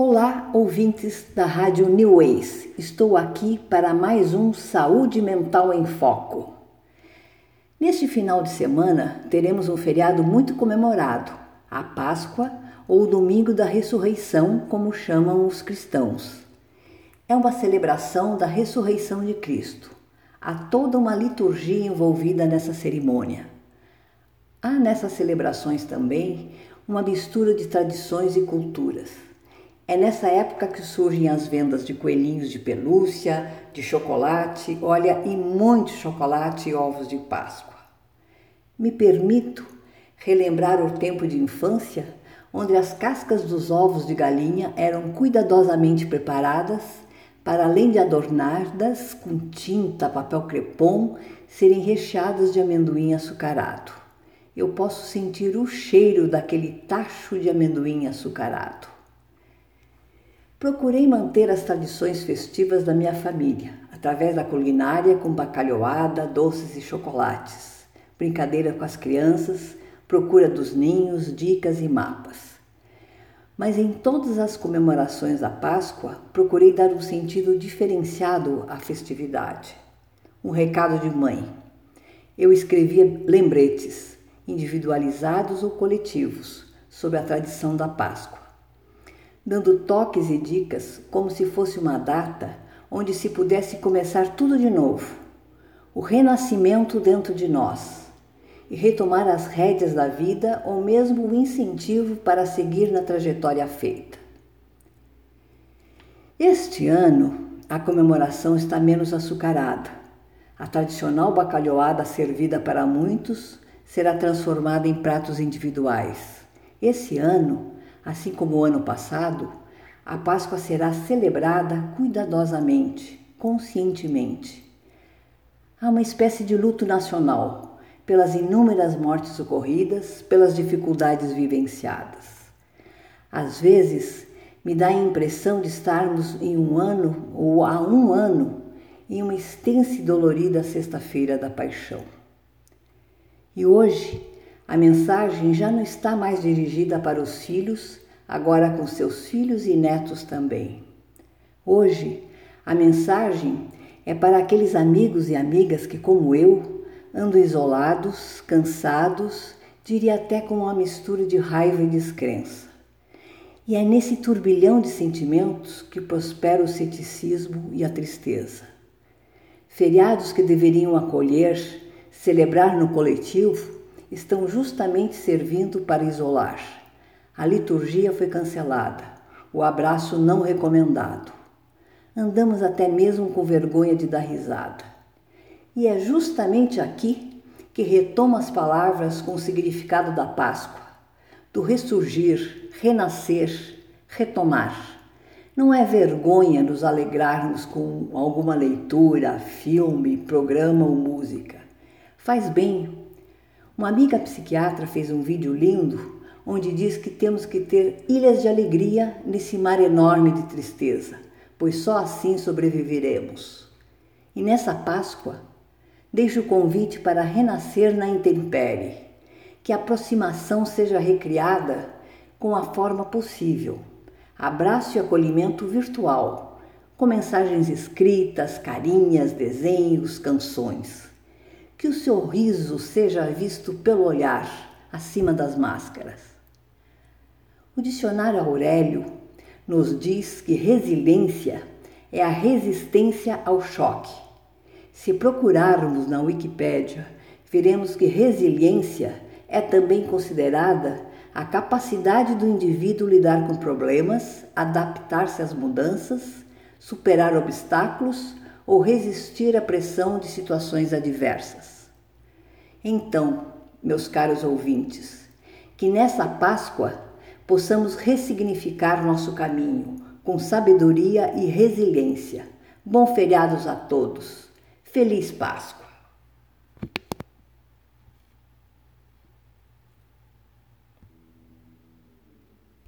Olá, ouvintes da Rádio New Ways. Estou aqui para mais um Saúde Mental em Foco. Neste final de semana, teremos um feriado muito comemorado, a Páscoa ou o Domingo da Ressurreição, como chamam os cristãos. É uma celebração da ressurreição de Cristo. Há toda uma liturgia envolvida nessa cerimônia. Há nessas celebrações também uma mistura de tradições e culturas. É nessa época que surgem as vendas de coelhinhos de pelúcia, de chocolate, olha, e muito chocolate e ovos de Páscoa. Me permito relembrar o tempo de infância, onde as cascas dos ovos de galinha eram cuidadosamente preparadas para, além de adornadas com tinta, papel crepom, serem recheadas de amendoim açucarado. Eu posso sentir o cheiro daquele tacho de amendoim açucarado. Procurei manter as tradições festivas da minha família, através da culinária com bacalhoada, doces e chocolates, brincadeira com as crianças, procura dos ninhos, dicas e mapas. Mas em todas as comemorações da Páscoa, procurei dar um sentido diferenciado à festividade. Um recado de mãe. Eu escrevia lembretes, individualizados ou coletivos, sobre a tradição da Páscoa dando toques e dicas como se fosse uma data onde se pudesse começar tudo de novo, o renascimento dentro de nós e retomar as rédeas da vida ou mesmo o incentivo para seguir na trajetória feita. Este ano, a comemoração está menos açucarada. A tradicional bacalhoada servida para muitos será transformada em pratos individuais. Esse ano, Assim como o ano passado, a Páscoa será celebrada cuidadosamente, conscientemente. Há uma espécie de luto nacional pelas inúmeras mortes ocorridas, pelas dificuldades vivenciadas. Às vezes, me dá a impressão de estarmos em um ano ou há um ano em uma extensa e dolorida Sexta-feira da Paixão. E hoje, a mensagem já não está mais dirigida para os filhos, agora com seus filhos e netos também. Hoje, a mensagem é para aqueles amigos e amigas que, como eu, andam isolados, cansados, diria até com uma mistura de raiva e descrença. E é nesse turbilhão de sentimentos que prospera o ceticismo e a tristeza. Feriados que deveriam acolher, celebrar no coletivo, estão justamente servindo para isolar. A liturgia foi cancelada, o abraço não recomendado. Andamos até mesmo com vergonha de dar risada. E é justamente aqui que retomo as palavras com o significado da Páscoa, do ressurgir, renascer, retomar. Não é vergonha nos alegrarmos com alguma leitura, filme, programa ou música. Faz bem uma amiga psiquiatra fez um vídeo lindo onde diz que temos que ter ilhas de alegria nesse mar enorme de tristeza, pois só assim sobreviveremos. E nessa Páscoa, deixo o convite para renascer na intempérie, que a aproximação seja recriada com a forma possível, abraço e acolhimento virtual, com mensagens escritas, carinhas, desenhos, canções que o seu riso seja visto pelo olhar acima das máscaras. O dicionário Aurélio nos diz que resiliência é a resistência ao choque. Se procurarmos na Wikipédia, veremos que resiliência é também considerada a capacidade do indivíduo lidar com problemas, adaptar-se às mudanças, superar obstáculos ou resistir à pressão de situações adversas. Então, meus caros ouvintes, que nessa Páscoa possamos ressignificar nosso caminho com sabedoria e resiliência. Bom feriados a todos. Feliz Páscoa!